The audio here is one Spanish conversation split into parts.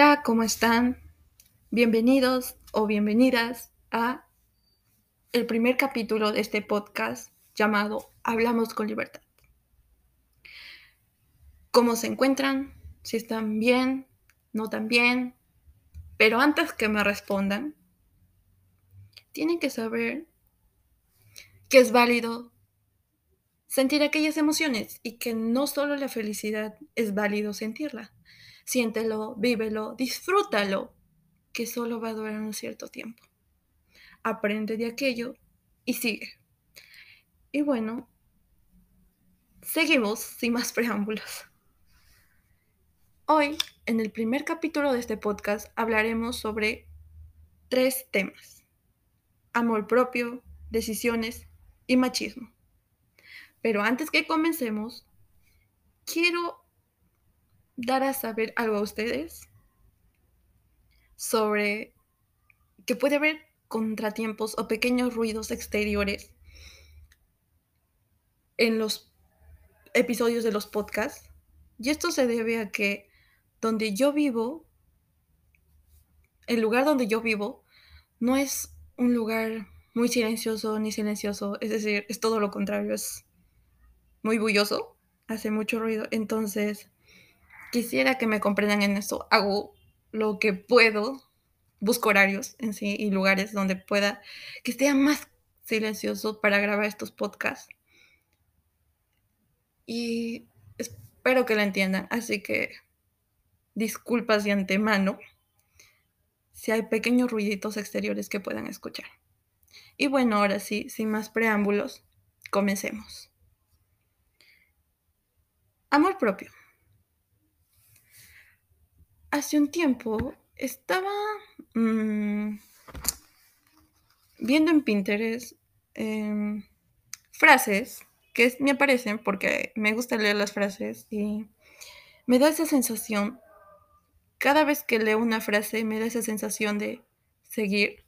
Hola, ¿cómo están? Bienvenidos o bienvenidas a el primer capítulo de este podcast llamado Hablamos con Libertad. ¿Cómo se encuentran? Si están bien, no tan bien. Pero antes que me respondan, tienen que saber que es válido sentir aquellas emociones y que no solo la felicidad es válido sentirla. Siéntelo, vívelo, disfrútalo, que solo va a durar un cierto tiempo. Aprende de aquello y sigue. Y bueno, seguimos sin más preámbulos. Hoy, en el primer capítulo de este podcast, hablaremos sobre tres temas. Amor propio, decisiones y machismo. Pero antes que comencemos, quiero dar a saber algo a ustedes sobre que puede haber contratiempos o pequeños ruidos exteriores en los episodios de los podcasts. Y esto se debe a que donde yo vivo, el lugar donde yo vivo, no es un lugar muy silencioso ni silencioso, es decir, es todo lo contrario, es muy bulloso, hace mucho ruido, entonces quisiera que me comprendan en eso. Hago lo que puedo, busco horarios en sí y lugares donde pueda que esté más silencioso para grabar estos podcasts. Y espero que lo entiendan. Así que disculpas de antemano si hay pequeños ruiditos exteriores que puedan escuchar. Y bueno, ahora sí, sin más preámbulos, comencemos. Amor propio. Hace un tiempo estaba mm, viendo en Pinterest em, frases que me aparecen porque me gusta leer las frases y me da esa sensación, cada vez que leo una frase me da esa sensación de seguir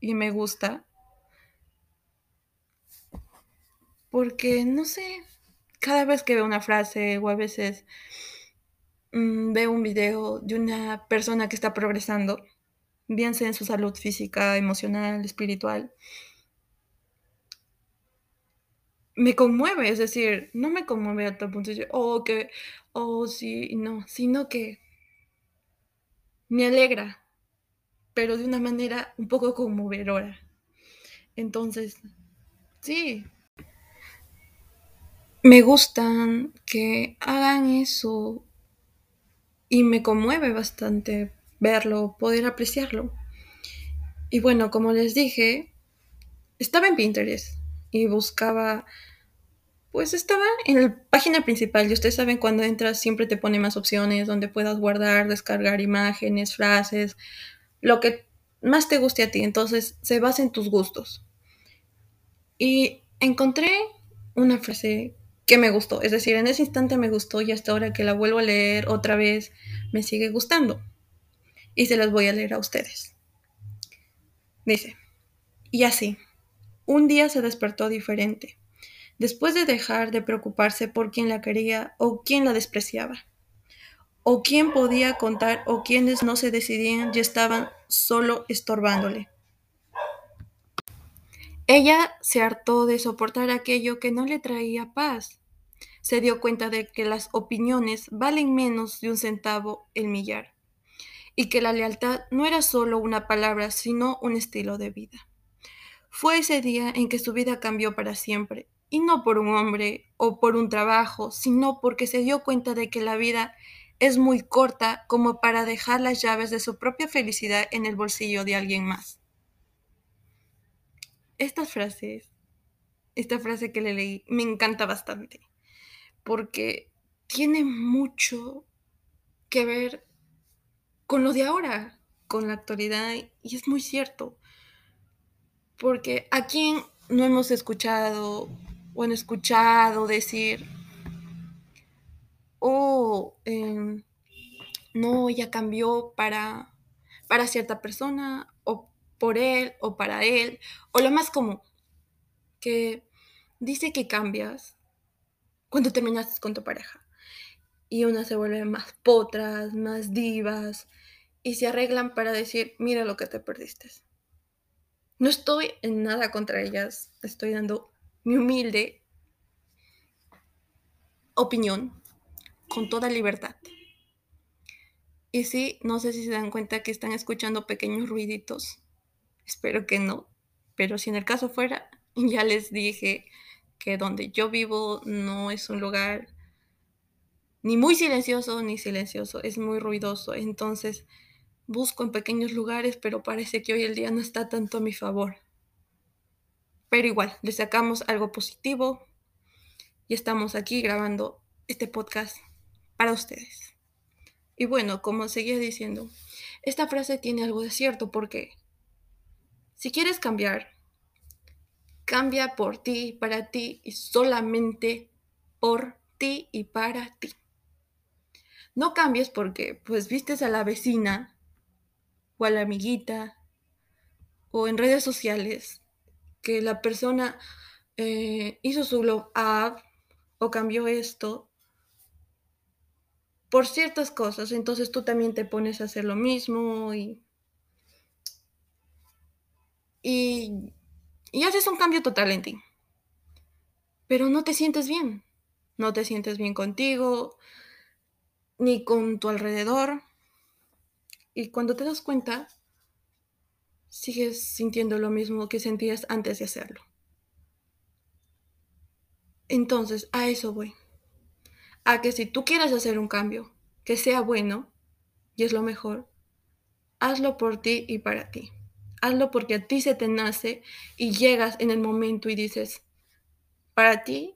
y me gusta. Porque no sé, cada vez que veo una frase o a veces Mm, veo un video de una persona que está progresando, bien sea en su salud física, emocional, espiritual, me conmueve, es decir, no me conmueve a tal punto de decir, oh, que, oh, sí, no, sino que me alegra, pero de una manera un poco conmovedora. Entonces, sí, me gustan que hagan eso y me conmueve bastante verlo, poder apreciarlo. Y bueno, como les dije, estaba en Pinterest y buscaba, pues estaba en la página principal y ustedes saben cuando entras siempre te pone más opciones donde puedas guardar, descargar imágenes, frases, lo que más te guste a ti, entonces se basa en tus gustos. Y encontré una frase que me gustó. Es decir, en ese instante me gustó y hasta ahora que la vuelvo a leer otra vez me sigue gustando. Y se las voy a leer a ustedes. Dice, y así, un día se despertó diferente, después de dejar de preocuparse por quién la quería o quién la despreciaba, o quién podía contar o quienes no se decidían y estaban solo estorbándole. Ella se hartó de soportar aquello que no le traía paz. Se dio cuenta de que las opiniones valen menos de un centavo el millar y que la lealtad no era solo una palabra, sino un estilo de vida. Fue ese día en que su vida cambió para siempre, y no por un hombre o por un trabajo, sino porque se dio cuenta de que la vida es muy corta como para dejar las llaves de su propia felicidad en el bolsillo de alguien más estas frases, esta frase que le leí, me encanta bastante, porque tiene mucho que ver con lo de ahora, con la actualidad, y es muy cierto, porque a quién no hemos escuchado o han escuchado decir, oh, em, no, ya cambió para, para cierta persona por él o para él, o lo más común, que dice que cambias cuando terminaste con tu pareja. y unas se vuelven más potras, más divas y se arreglan para decir, mira lo que te perdiste. No estoy en nada contra ellas, estoy dando mi humilde opinión con toda libertad. Y sí, no sé si se dan cuenta que están escuchando pequeños ruiditos. Espero que no. Pero si en el caso fuera, ya les dije que donde yo vivo no es un lugar ni muy silencioso ni silencioso, es muy ruidoso. Entonces busco en pequeños lugares, pero parece que hoy el día no está tanto a mi favor. Pero igual, le sacamos algo positivo y estamos aquí grabando este podcast para ustedes. Y bueno, como seguía diciendo, esta frase tiene algo de cierto porque si quieres cambiar, cambia por ti, para ti y solamente por ti y para ti. No cambies porque pues vistes a la vecina o a la amiguita o en redes sociales que la persona eh, hizo su glow up o cambió esto por ciertas cosas, entonces tú también te pones a hacer lo mismo y, y, haces un cambio total en ti. Pero no te sientes bien, no te sientes bien contigo, ni con tu alrededor. Y cuando te das cuenta, sigues sintiendo lo mismo que sentías antes de hacerlo. Entonces, a eso voy a que si tú quieres hacer un cambio que sea bueno, y es lo mejor, hazlo por ti y para ti. Hazlo porque a ti se te nace y llegas en el momento y dices, para ti,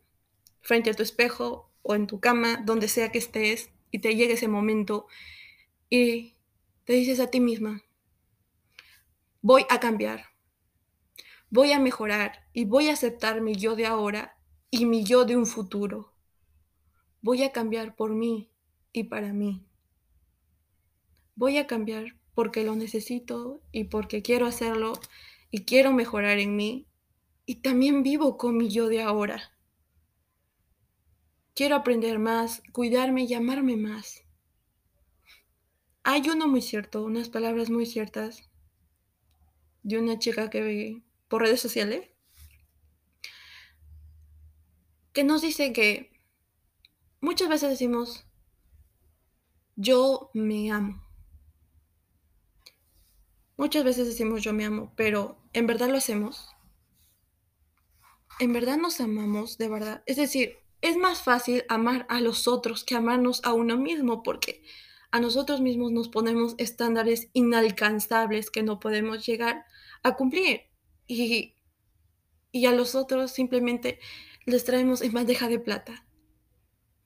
frente a tu espejo o en tu cama, donde sea que estés, y te llegue ese momento y te dices a ti misma, voy a cambiar, voy a mejorar y voy a aceptar mi yo de ahora y mi yo de un futuro. Voy a cambiar por mí y para mí. Voy a cambiar porque lo necesito y porque quiero hacerlo y quiero mejorar en mí y también vivo con mi yo de ahora. Quiero aprender más, cuidarme y amarme más. Hay uno muy cierto, unas palabras muy ciertas de una chica que ve por redes sociales que nos dice que Muchas veces decimos, yo me amo. Muchas veces decimos yo me amo, pero ¿en verdad lo hacemos? ¿En verdad nos amamos de verdad? Es decir, es más fácil amar a los otros que amarnos a uno mismo porque a nosotros mismos nos ponemos estándares inalcanzables que no podemos llegar a cumplir y, y a los otros simplemente les traemos en bandeja de plata.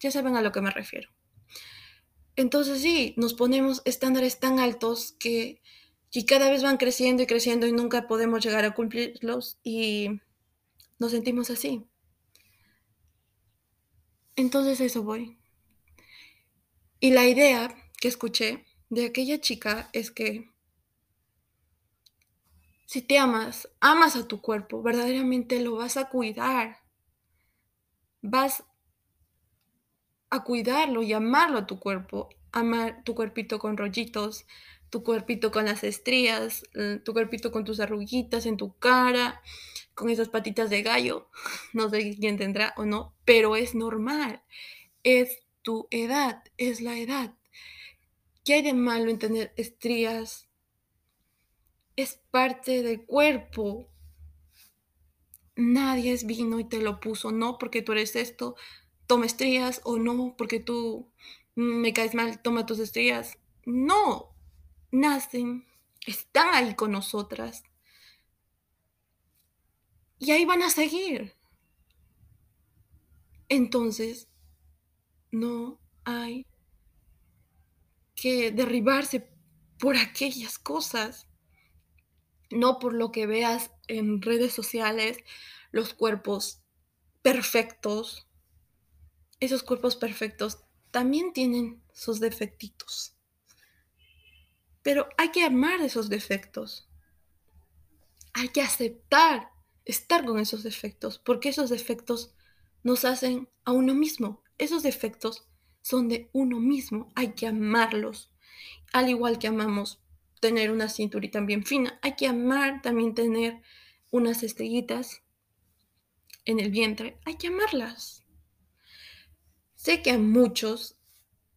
Ya saben a lo que me refiero. Entonces sí, nos ponemos estándares tan altos que, cada vez van creciendo y creciendo y nunca podemos llegar a cumplirlos y nos sentimos así. Entonces eso voy. Y la idea que escuché de aquella chica es que si te amas, amas a tu cuerpo, verdaderamente lo vas a cuidar. Vas a cuidarlo y amarlo a tu cuerpo, amar tu cuerpito con rollitos, tu cuerpito con las estrías, tu cuerpito con tus arruguitas en tu cara, con esas patitas de gallo. No sé quién tendrá o no, pero es normal. Es tu edad, es la edad. ¿Qué hay de malo en tener estrías? Es parte del cuerpo. Nadie es vino y te lo puso, no porque tú eres esto, toma estrías o no, porque tú me caes mal, toma tus estrías. No, nacen, están ahí con nosotras. Y ahí van a seguir. Entonces, no hay que derribarse por aquellas cosas, no por lo que veas en redes sociales, los cuerpos perfectos, esos cuerpos perfectos también tienen sus defectitos. Pero hay que amar esos defectos. Hay que aceptar estar con esos defectos, porque esos defectos nos hacen a uno mismo. Esos defectos son de uno mismo, hay que amarlos, al igual que amamos tener una cinturita bien fina, hay que amar también tener unas estrellitas en el vientre, hay que amarlas. Sé que a muchos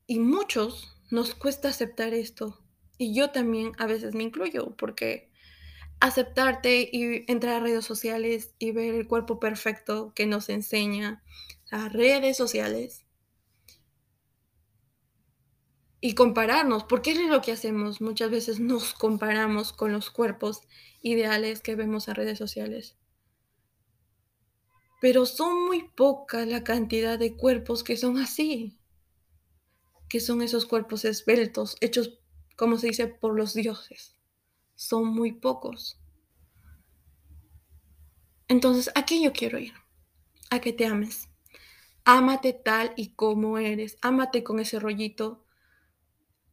y muchos nos cuesta aceptar esto, y yo también a veces me incluyo, porque aceptarte y entrar a redes sociales y ver el cuerpo perfecto que nos enseña las redes sociales y compararnos, porque es lo que hacemos. Muchas veces nos comparamos con los cuerpos ideales que vemos en redes sociales. Pero son muy poca la cantidad de cuerpos que son así, que son esos cuerpos esbeltos, hechos, como se dice, por los dioses. Son muy pocos. Entonces, aquí yo quiero ir, a que te ames. Ámate tal y como eres, ámate con ese rollito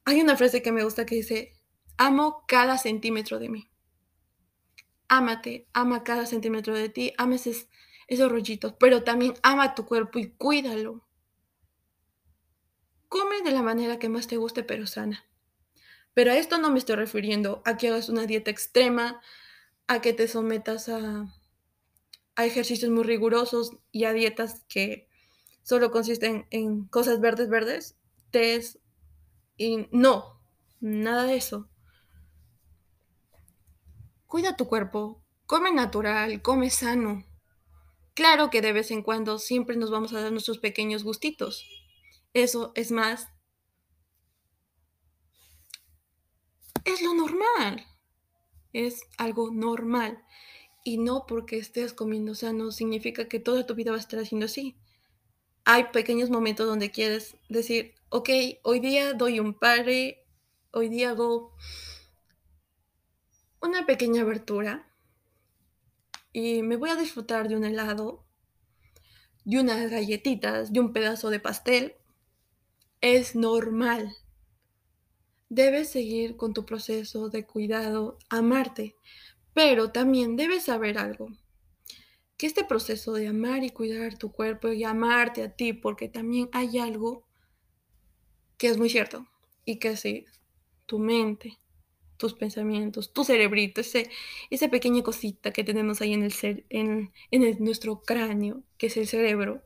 hay una frase que me gusta que dice, amo cada centímetro de mí. Ámate, ama cada centímetro de ti, ama esos, rollitos, pero también ama tu cuerpo y cuídalo. Come de la manera que más te guste, pero sana. Pero a esto no me estoy refiriendo a que hagas una dieta extrema, a que te sometas a, a ejercicios muy rigurosos y a dietas que solo consisten en cosas verdes, verdes, tés, y no, nada de eso. Cuida tu cuerpo, come natural, come sano. Claro que de vez en cuando siempre nos vamos a dar nuestros pequeños gustitos. Eso es más. Es lo normal. Es algo normal. Y no porque estés comiendo sano significa que toda tu vida va a estar haciendo así. Hay pequeños momentos donde quieres decir, ok, hoy día doy un pare, hoy día hago una pequeña abertura y me voy a disfrutar de un helado, de unas galletitas, de un pedazo de pastel. Es normal. Debes seguir con tu proceso de cuidado, amarte, pero también debes saber algo. Que este proceso de amar y cuidar tu cuerpo y amarte a ti, porque también hay algo que es muy cierto y que si tu mente, tus pensamientos, tu cerebrito, ese, esa pequeña cosita que tenemos ahí en, el en, en nuestro cráneo, que es el cerebro,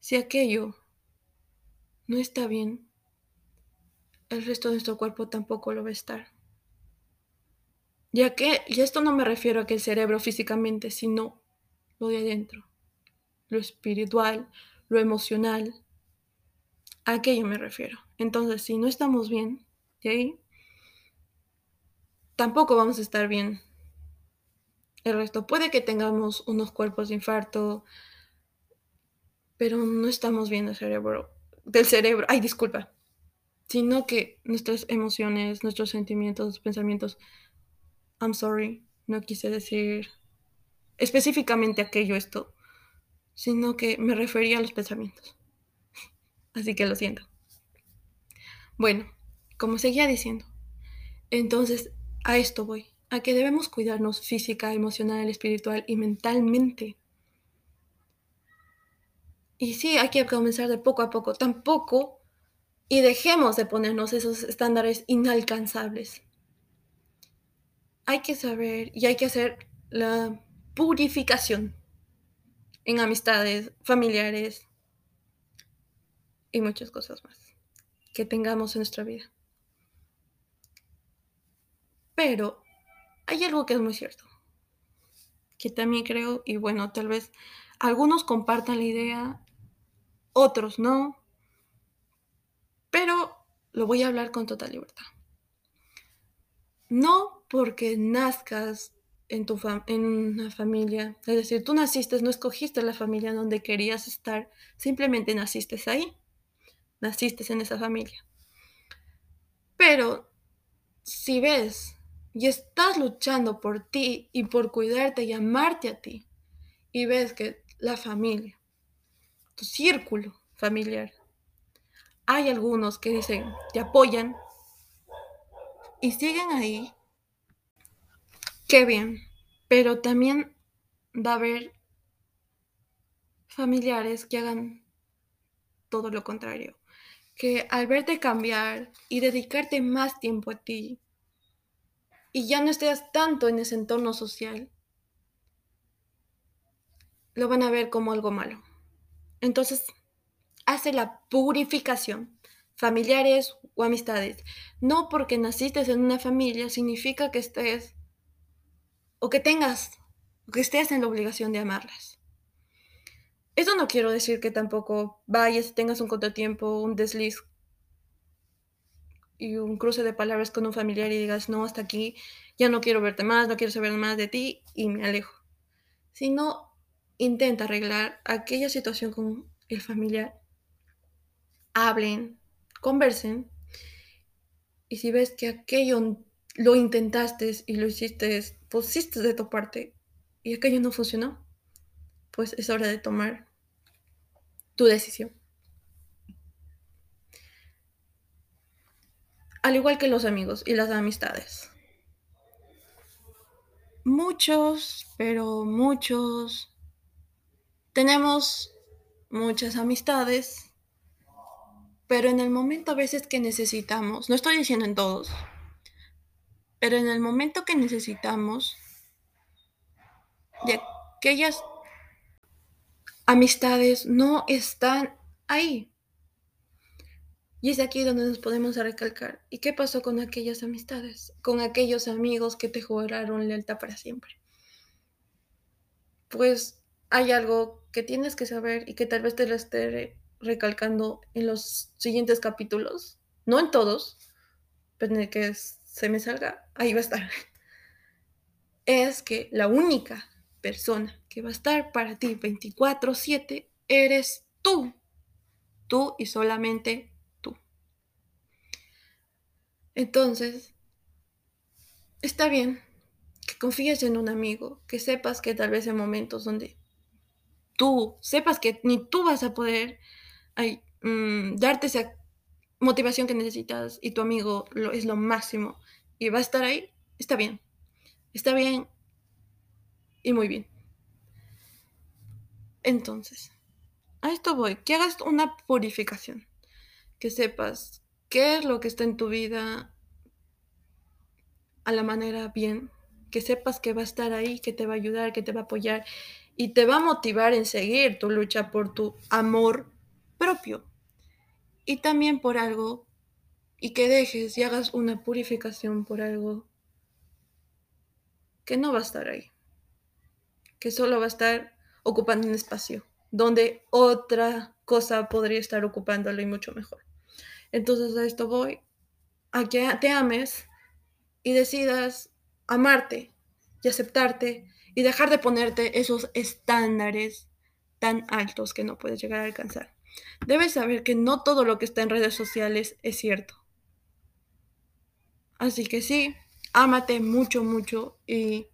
si aquello no está bien, el resto de nuestro cuerpo tampoco lo va a estar. Ya que, y esto no me refiero a que el cerebro físicamente, sino lo de adentro, lo espiritual, lo emocional, a aquello me refiero. Entonces, si no estamos bien, de ahí, tampoco vamos a estar bien. El resto, puede que tengamos unos cuerpos de infarto, pero no estamos bien del cerebro, del cerebro, ay, disculpa, sino que nuestras emociones, nuestros sentimientos, pensamientos, I'm sorry, no quise decir específicamente aquello esto, sino que me refería a los pensamientos. Así que lo siento. Bueno, como seguía diciendo, entonces a esto voy, a que debemos cuidarnos física, emocional, espiritual y mentalmente. Y sí, hay que comenzar de poco a poco, tampoco, y dejemos de ponernos esos estándares inalcanzables. Hay que saber y hay que hacer la purificación en amistades, familiares, y muchas cosas más que tengamos en nuestra vida. Pero hay algo que es muy cierto, que también creo, y bueno, tal vez algunos compartan la idea, otros no, pero lo voy a hablar con total libertad. No porque nazcas en, tu en una familia, es decir, tú naciste, no escogiste la familia donde querías estar, simplemente naciste ahí naciste en esa familia. Pero si ves y estás luchando por ti y por cuidarte y amarte a ti, y ves que la familia, tu círculo familiar, hay algunos que dicen, te apoyan y siguen ahí, qué bien, pero también va a haber familiares que hagan todo lo contrario, que al verte cambiar y dedicarte más tiempo a ti, y ya no estés tanto en ese entorno social, lo van a ver como algo malo. Entonces, hace la purificación, familiares o amistades. No porque naciste en una familia significa que estés o que tengas o que estés en la obligación de amarlas. Eso no quiero decir que tampoco vayas, tengas un contratiempo, un desliz y un cruce de palabras con un familiar y digas, no, hasta aquí, ya no quiero verte más, no quiero saber más de ti y me alejo. Sino intenta arreglar aquella situación con el familiar. Hablen, conversen. Y si ves que aquello lo intentaste y lo hiciste, pusiste de tu parte y aquello no funcionó, pues es hora de tomar tu decisión. Al igual que los amigos y las amistades. Muchos, pero muchos, tenemos muchas amistades, pero en el momento a veces que necesitamos, no estoy diciendo en todos, pero en el momento que necesitamos de aquellas amistades no están ahí. Y es aquí donde nos podemos recalcar. ¿Y qué pasó con aquellas amistades? Con aquellos amigos que te juraron lealtad para siempre. Pues hay algo que tienes que saber y que tal vez te lo esté recalcando en los siguientes capítulos. No en todos, pero en el que se me salga, ahí va a estar. Es que la única persona que va a estar para ti 24/7 eres tú. Tú y solamente tú. Entonces, está bien que confíes en un amigo, que sepas que tal vez en momentos donde tú sepas que ni tú vas a poder mm, darte esa motivación que necesitas y tu amigo lo, es lo máximo y va a estar ahí, está bien. Está bien y muy bien. Entonces, a esto voy, que hagas una purificación, que sepas qué es lo que está en tu vida a la manera bien, que sepas que va a estar ahí, que te va a ayudar, que te va a apoyar y te va a motivar en seguir tu lucha por tu amor propio y también por algo y que dejes y hagas una purificación por algo que no va a estar ahí que solo va a estar ocupando un espacio donde otra cosa podría estar ocupándolo y mucho mejor. Entonces a esto voy, a que te ames y decidas amarte y aceptarte y dejar de ponerte esos estándares tan altos que no puedes llegar a alcanzar. Debes saber que no todo lo que está en redes sociales es cierto. Así que sí, ámate mucho, mucho y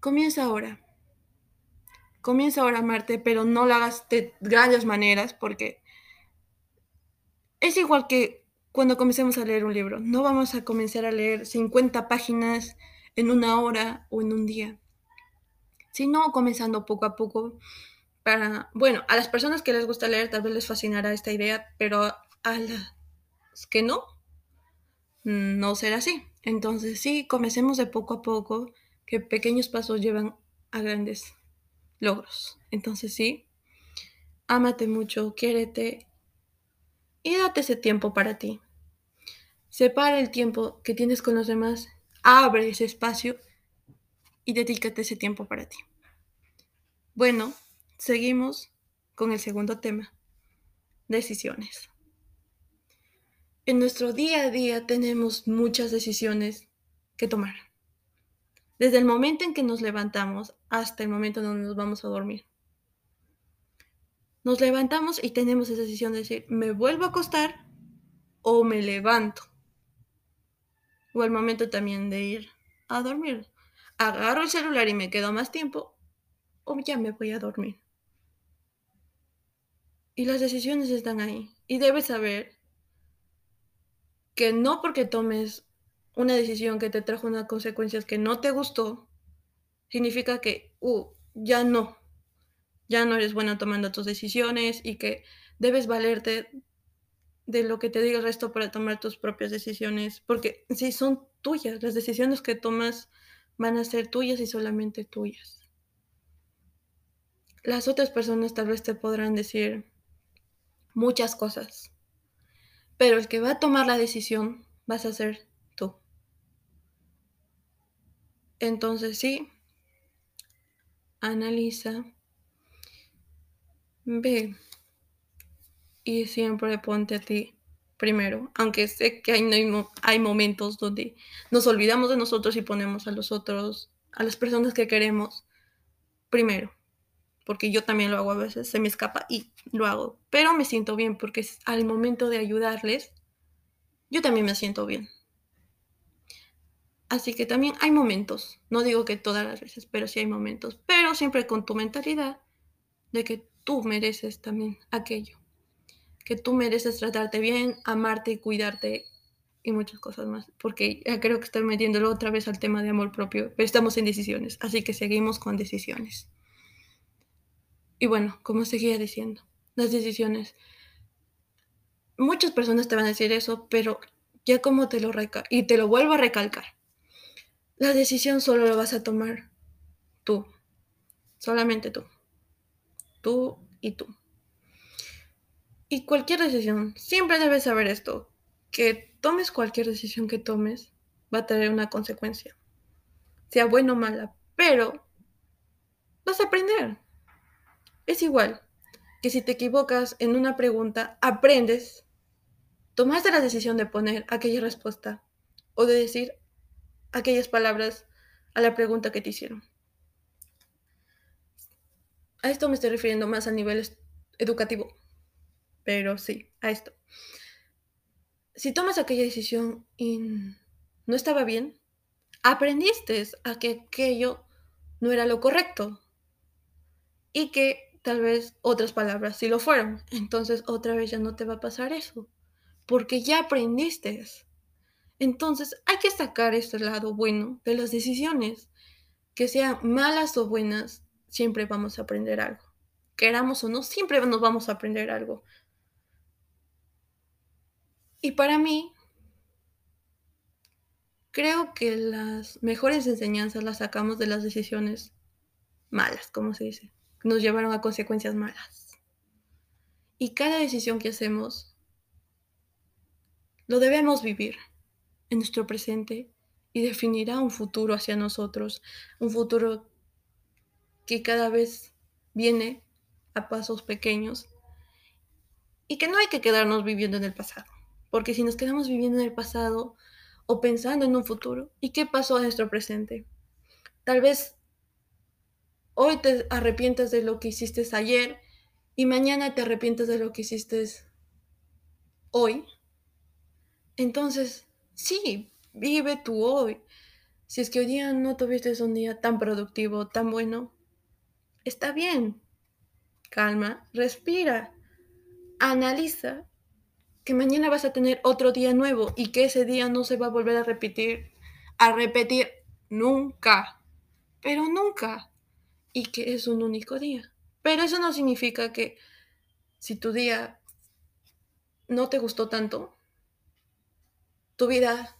comienza ahora comienza ahora a amarte, pero no lo hagas de grandes maneras porque es igual que cuando comencemos a leer un libro. No vamos a comenzar a leer 50 páginas en una hora o en un día, sino comenzando poco a poco para, bueno, a las personas que les gusta leer tal vez les fascinará esta idea, pero a las que no, no será así. Entonces sí, comencemos de poco a poco, que pequeños pasos llevan a grandes logros. Entonces sí, ámate mucho, quiérete y date ese tiempo para ti. Separa el tiempo que tienes con los demás, abre ese espacio y dedícate ese tiempo para ti. Bueno, seguimos con el segundo tema, decisiones. En nuestro día a día tenemos muchas decisiones que tomar desde el momento en que nos levantamos hasta el momento en donde nos vamos a dormir. Nos levantamos y tenemos esa decisión de decir, me vuelvo a acostar o me levanto. O el momento también de ir a dormir. Agarro el celular y me quedo más tiempo o ya me voy a dormir. Y las decisiones están ahí. Y debes saber que no porque tomes una decisión que te trajo unas consecuencias que no te gustó, significa que, uh, ya no, ya no eres buena tomando tus decisiones y que debes valerte de lo que te diga el resto para tomar tus propias decisiones, porque si son tuyas, las decisiones que tomas van a ser tuyas y solamente tuyas. Las otras personas tal vez te podrán decir muchas cosas, pero el que va a tomar la decisión vas a ser tú. Entonces sí, analiza, ve y siempre ponte a ti primero, aunque sé que hay, hay momentos donde nos olvidamos de nosotros y ponemos a los otros, a las personas que queremos primero, porque yo también lo hago a veces, se me escapa y lo hago, pero me siento bien porque al momento de ayudarles, yo también me siento bien. Así que también hay momentos, no digo que todas las veces, pero sí hay momentos, pero siempre con tu mentalidad de que tú mereces también aquello que tú mereces tratarte bien, amarte y cuidarte y muchas cosas más. Porque ya creo que estoy metiéndolo otra vez al tema de amor propio, pero estamos en decisiones, así que seguimos con decisiones. Y bueno, como seguía diciendo, las decisiones. Muchas personas te van a decir eso, pero ya como te lo reca y te lo vuelvo a recalcar. La decisión solo la vas a tomar tú, solamente tú. Tú y tú. Y cualquier decisión, siempre debes saber esto, que tomes cualquier decisión que tomes, va a tener una consecuencia, sea buena o mala, pero vas a aprender. Es igual que si te equivocas en una pregunta, aprendes, tomaste la decisión de poner aquella respuesta o de decir aquellas palabras a la pregunta que te hicieron. A esto me estoy refiriendo más a nivel educativo pero sí, a esto. Si tomas aquella decisión y no estaba bien, aprendiste a que aquello no era lo correcto y que tal vez otras palabras sí lo fueron. Entonces otra vez ya no te va a pasar eso, porque ya aprendiste. Entonces hay que sacar este lado bueno de las decisiones, que sean malas o buenas, siempre vamos a aprender algo. Queramos o no, siempre nos vamos a aprender algo. Y para mí, creo que las mejores enseñanzas las sacamos de las decisiones malas, como se dice, nos llevaron a consecuencias malas. Y cada decisión que hacemos lo debemos vivir en nuestro presente y definirá un futuro hacia nosotros, un futuro que cada vez viene a pasos pequeños y que no hay que quedarnos viviendo en el pasado. Porque si nos quedamos viviendo en el pasado o pensando en un futuro, ¿y qué pasó en nuestro presente? Tal vez hoy te arrepientas de lo que hiciste ayer y mañana te arrepientas de lo que hiciste hoy. Entonces, sí, vive tu hoy. Si es que hoy día no tuviste un día tan productivo, tan bueno, está bien. Calma, respira, analiza que mañana vas a tener otro día nuevo y que ese día no se va a volver a repetir, a repetir nunca, pero nunca, y que es un único día. Pero eso no significa que si tu día no te gustó tanto, tu vida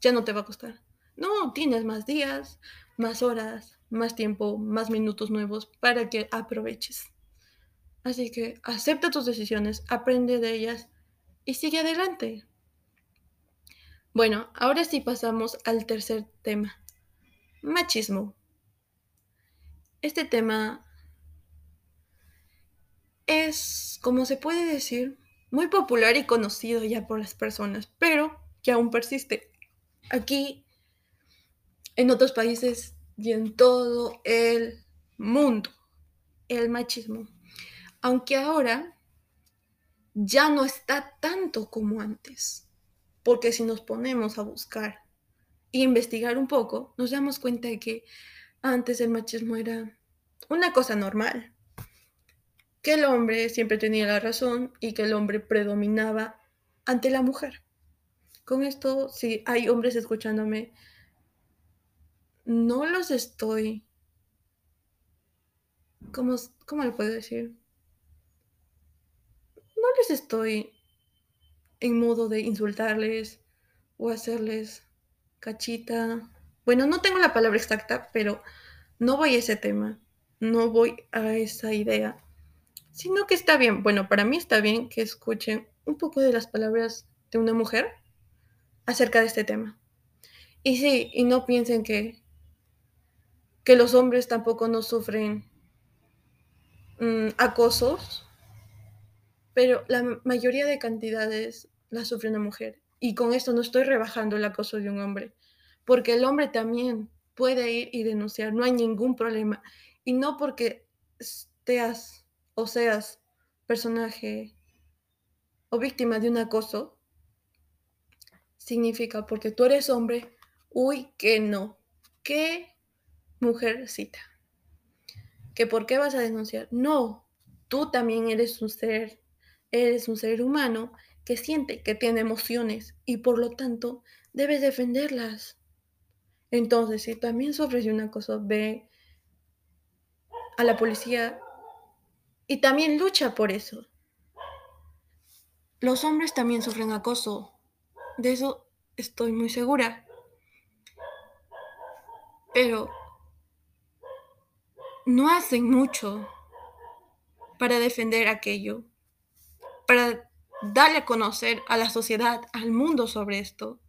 ya no te va a gustar. No, tienes más días, más horas, más tiempo, más minutos nuevos para que aproveches. Así que acepta tus decisiones, aprende de ellas y sigue adelante. Bueno, ahora sí pasamos al tercer tema, machismo. Este tema es, como se puede decir, muy popular y conocido ya por las personas, pero que aún persiste. Aquí, en otros países y en todo el mundo, el machismo. Aunque ahora ya no está tanto como antes. Porque si nos ponemos a buscar e investigar un poco, nos damos cuenta de que antes el machismo era una cosa normal. Que el hombre siempre tenía la razón y que el hombre predominaba ante la mujer. Con esto, si hay hombres escuchándome, no los estoy... ¿Cómo, cómo le puedo decir? no les estoy en modo de insultarles o hacerles cachita. Bueno, no tengo la palabra exacta, pero no voy a ese tema, no voy a esa idea, sino que está bien, bueno, para mí está bien que escuchen un poco de las palabras de una mujer acerca de este tema. Y sí, y no piensen que, que los hombres tampoco no sufren mm, acosos, pero la mayoría de cantidades la sufre una mujer. Y con esto no estoy rebajando el acoso de un hombre, porque el hombre también puede ir y denunciar, no hay ningún problema. Y no porque seas o seas personaje o víctima de un acoso, significa porque tú eres hombre, uy, que no, qué mujercita, que por qué vas a denunciar. No, tú también eres un ser, eres un ser humano que siente, que tiene emociones y por lo tanto debes defenderlas. Entonces, si también sufres de un acoso, ve a la policía y también lucha por eso. Los hombres también sufren acoso. De eso estoy muy segura. Pero no hacen mucho para defender aquello, para darle a conocer a la sociedad, al mundo sobre esto.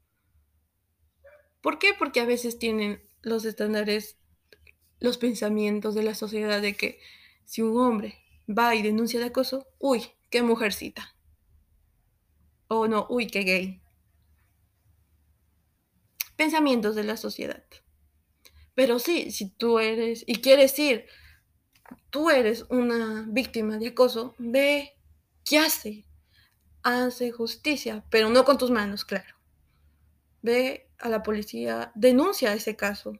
¿Por qué? Porque a veces tienen los estándares, los pensamientos de la sociedad de que si un hombre va y denuncia de acoso, uy, qué mujercita. O no, uy, qué gay. Pensamientos de la sociedad. Pero sí, si tú eres y quieres ir, tú eres una víctima de acoso, ve, ¿qué hace? Hace justicia, pero no con tus manos, claro. Ve a la policía, denuncia ese caso.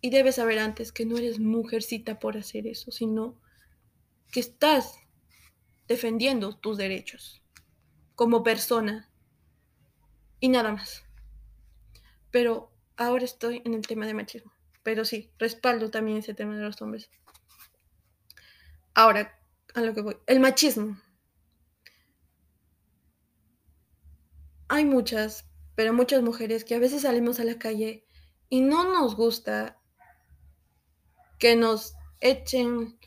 Y debes saber antes que no eres mujercita por hacer eso, sino que estás defendiendo tus derechos como persona y nada más. Pero ahora estoy en el tema de machismo. Pero sí, respaldo también ese tema de los hombres. Ahora, a lo que voy. El machismo. Hay muchas pero muchas mujeres que a veces salimos a la calle y no nos gusta que nos echen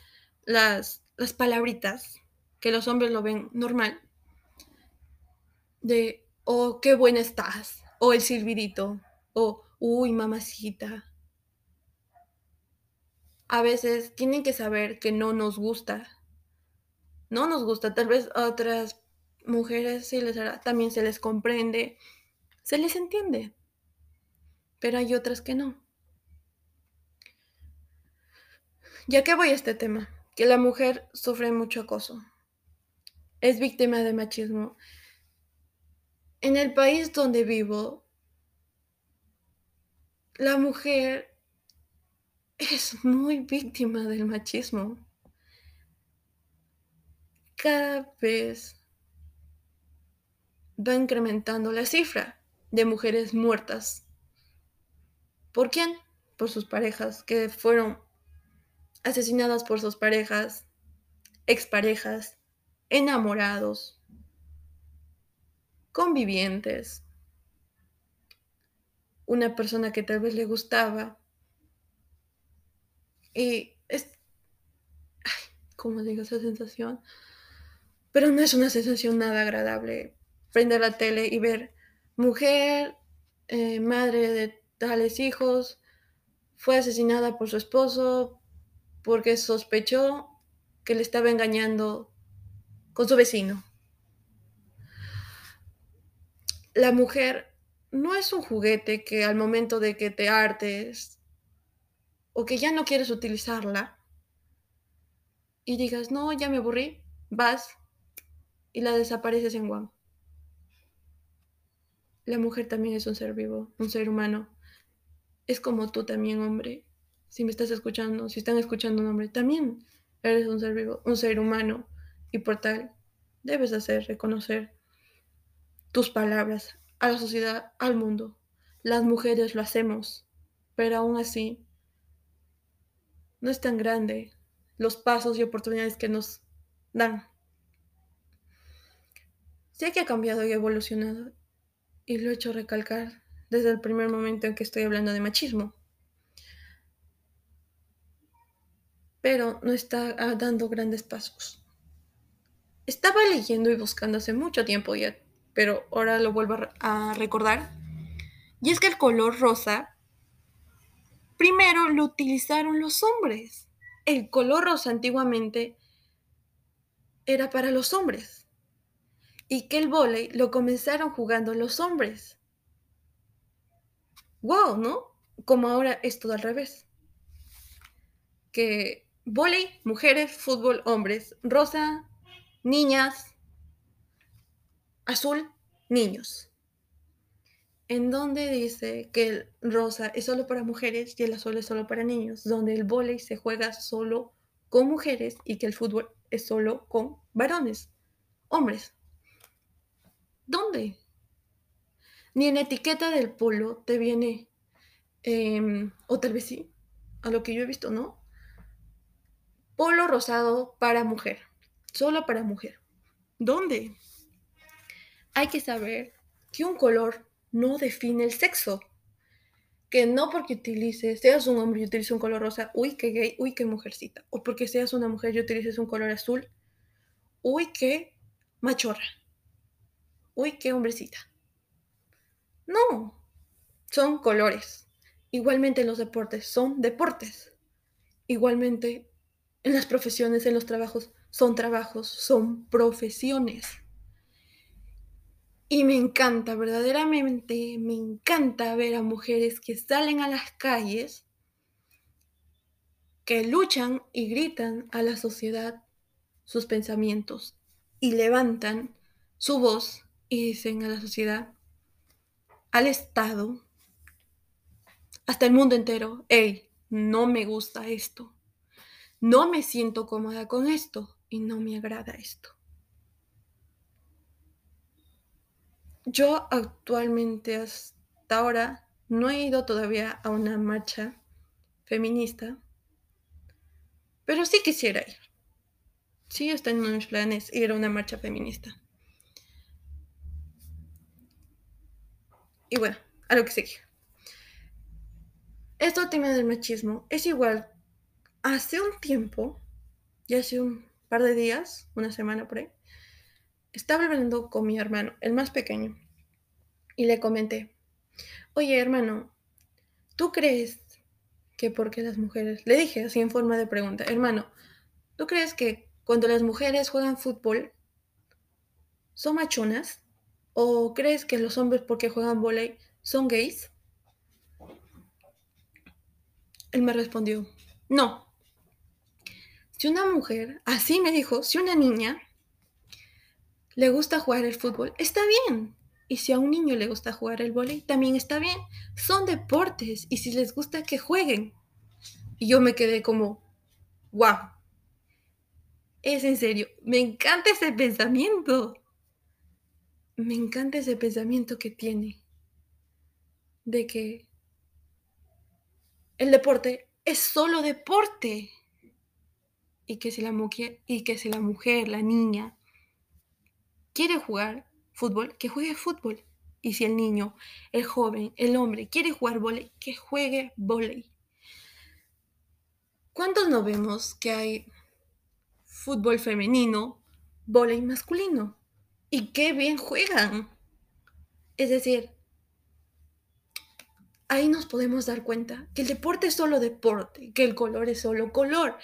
las, las palabritas, que los hombres lo ven normal, de, oh, qué buena estás, o el silbidito, o, uy, mamacita. A veces tienen que saber que no nos gusta. No nos gusta. Tal vez a otras mujeres sí les hará, también se les comprende, se les entiende, pero hay otras que no. Ya que voy a este tema, que la mujer sufre mucho acoso, es víctima de machismo. En el país donde vivo, la mujer es muy víctima del machismo. Cada vez va incrementando la cifra de mujeres muertas. ¿Por quién? Por sus parejas, que fueron asesinadas por sus parejas, exparejas, enamorados, convivientes, una persona que tal vez le gustaba. Y es, ¿cómo digo esa sensación? Pero no es una sensación nada agradable prender la tele y ver mujer, eh, madre de tales hijos, fue asesinada por su esposo porque sospechó que le estaba engañando con su vecino. La mujer no es un juguete que al momento de que te hartes o que ya no quieres utilizarla y digas, no, ya me aburrí, vas y la desapareces en Guam la mujer también es un ser vivo, un ser humano. Es como tú también, hombre. Si me estás escuchando, si están escuchando un hombre, también eres un ser vivo, un ser humano. Y por tal, debes hacer reconocer tus palabras a la sociedad, al mundo. Las mujeres lo hacemos, pero aún así no es tan grande los pasos y oportunidades que nos dan. Sé que ha cambiado y evolucionado, y lo he hecho recalcar desde el primer momento en que estoy hablando de machismo. Pero no está ah, dando grandes pasos. Estaba leyendo y buscando hace mucho tiempo ya, pero ahora lo vuelvo a recordar. Y es que el color rosa, primero lo utilizaron los hombres. El color rosa antiguamente era para los hombres. Y que el vóley lo comenzaron jugando los hombres. Wow, ¿no? Como ahora es todo al revés. Que vóley, mujeres, fútbol, hombres, rosa, niñas, azul, niños. En donde dice que el rosa es solo para mujeres y el azul es solo para niños, donde el vóley se juega solo con mujeres y que el fútbol es solo con varones, hombres. ¿Dónde? Ni en etiqueta del polo te viene, em, o tal vez sí, a lo que yo he visto, ¿no? Polo rosado para mujer, solo para mujer. ¿Dónde? Hay que saber que un color no define el sexo. Que no porque utilices, seas un hombre y utilices un color rosa, uy, qué gay, uy, qué mujercita. O porque seas una mujer y utilices un color azul, uy, qué machorra. Uy, qué hombrecita. No, son colores. Igualmente en los deportes, son deportes. Igualmente en las profesiones, en los trabajos, son trabajos, son profesiones. Y me encanta, verdaderamente, me encanta ver a mujeres que salen a las calles, que luchan y gritan a la sociedad sus pensamientos y levantan su voz y dicen a la sociedad, al Estado, hasta el mundo entero, hey, no me gusta esto no me siento cómoda con esto y no me agrada esto. Yo actualmente hasta ahora no he ido todavía a una marcha feminista, pero sí quisiera ir. Sí está en mis planes ir a una marcha feminista. Y bueno, a lo que sigue. Esto tema del machismo es igual hace un tiempo, ya hace un par de días, una semana por ahí, estaba hablando con mi hermano, el más pequeño, y le comenté, oye hermano, ¿tú crees que porque las mujeres, le dije así en forma de pregunta, hermano, ¿tú crees que cuando las mujeres juegan fútbol son machonas? ¿O crees que los hombres porque juegan volei son gays? Él me respondió, no, si una mujer, así me dijo, si una niña le gusta jugar el fútbol, está bien. Y si a un niño le gusta jugar el vóley, también está bien. Son deportes y si les gusta que jueguen. Y yo me quedé como, wow. Es en serio, me encanta ese pensamiento. Me encanta ese pensamiento que tiene de que el deporte es solo deporte y que si la, mujer, y que si la mujer, la niña, quiere jugar fútbol, que juegue fútbol. Y si el niño, el joven, el hombre quiere jugar volei, que juegue volei. ¿Cuántos no vemos que hay fútbol femenino, volei masculino? Y qué bien juegan. Es decir, ahí nos podemos dar cuenta que el deporte es solo deporte, que el color es solo color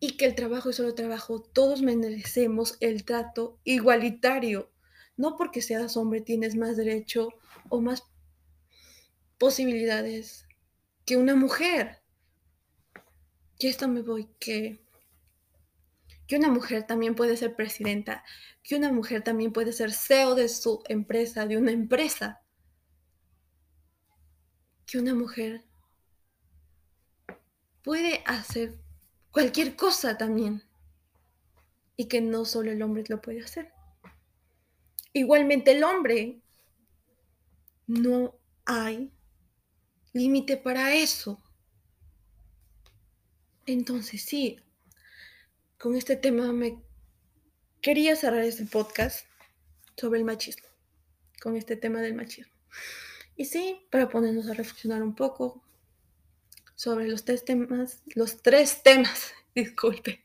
y que el trabajo es solo trabajo. Todos merecemos el trato igualitario. No porque seas hombre tienes más derecho o más posibilidades que una mujer. Y esto me voy que que una mujer también puede ser presidenta, que una mujer también puede ser CEO de su empresa, de una empresa, que una mujer puede hacer cualquier cosa también. Y que no solo el hombre lo puede hacer. Igualmente el hombre, no hay límite para eso. Entonces sí, con este tema me quería cerrar este podcast sobre el machismo, con este tema del machismo. Y sí, para ponernos a reflexionar un poco sobre los tres temas, los tres temas, disculpe,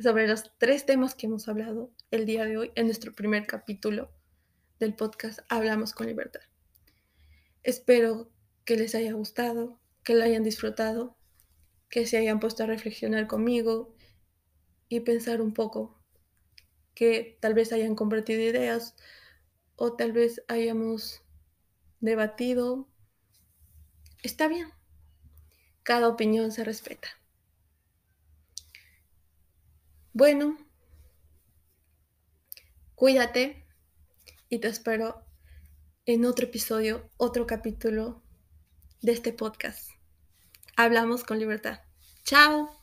sobre los tres temas que hemos hablado el día de hoy en nuestro primer capítulo del podcast Hablamos con Libertad. Espero que les haya gustado, que lo hayan disfrutado, que se hayan puesto a reflexionar conmigo y pensar un poco, que tal vez hayan compartido ideas o tal vez hayamos debatido. Está bien. Cada opinión se respeta. Bueno, cuídate y te espero en otro episodio, otro capítulo de este podcast. Hablamos con libertad. Chao.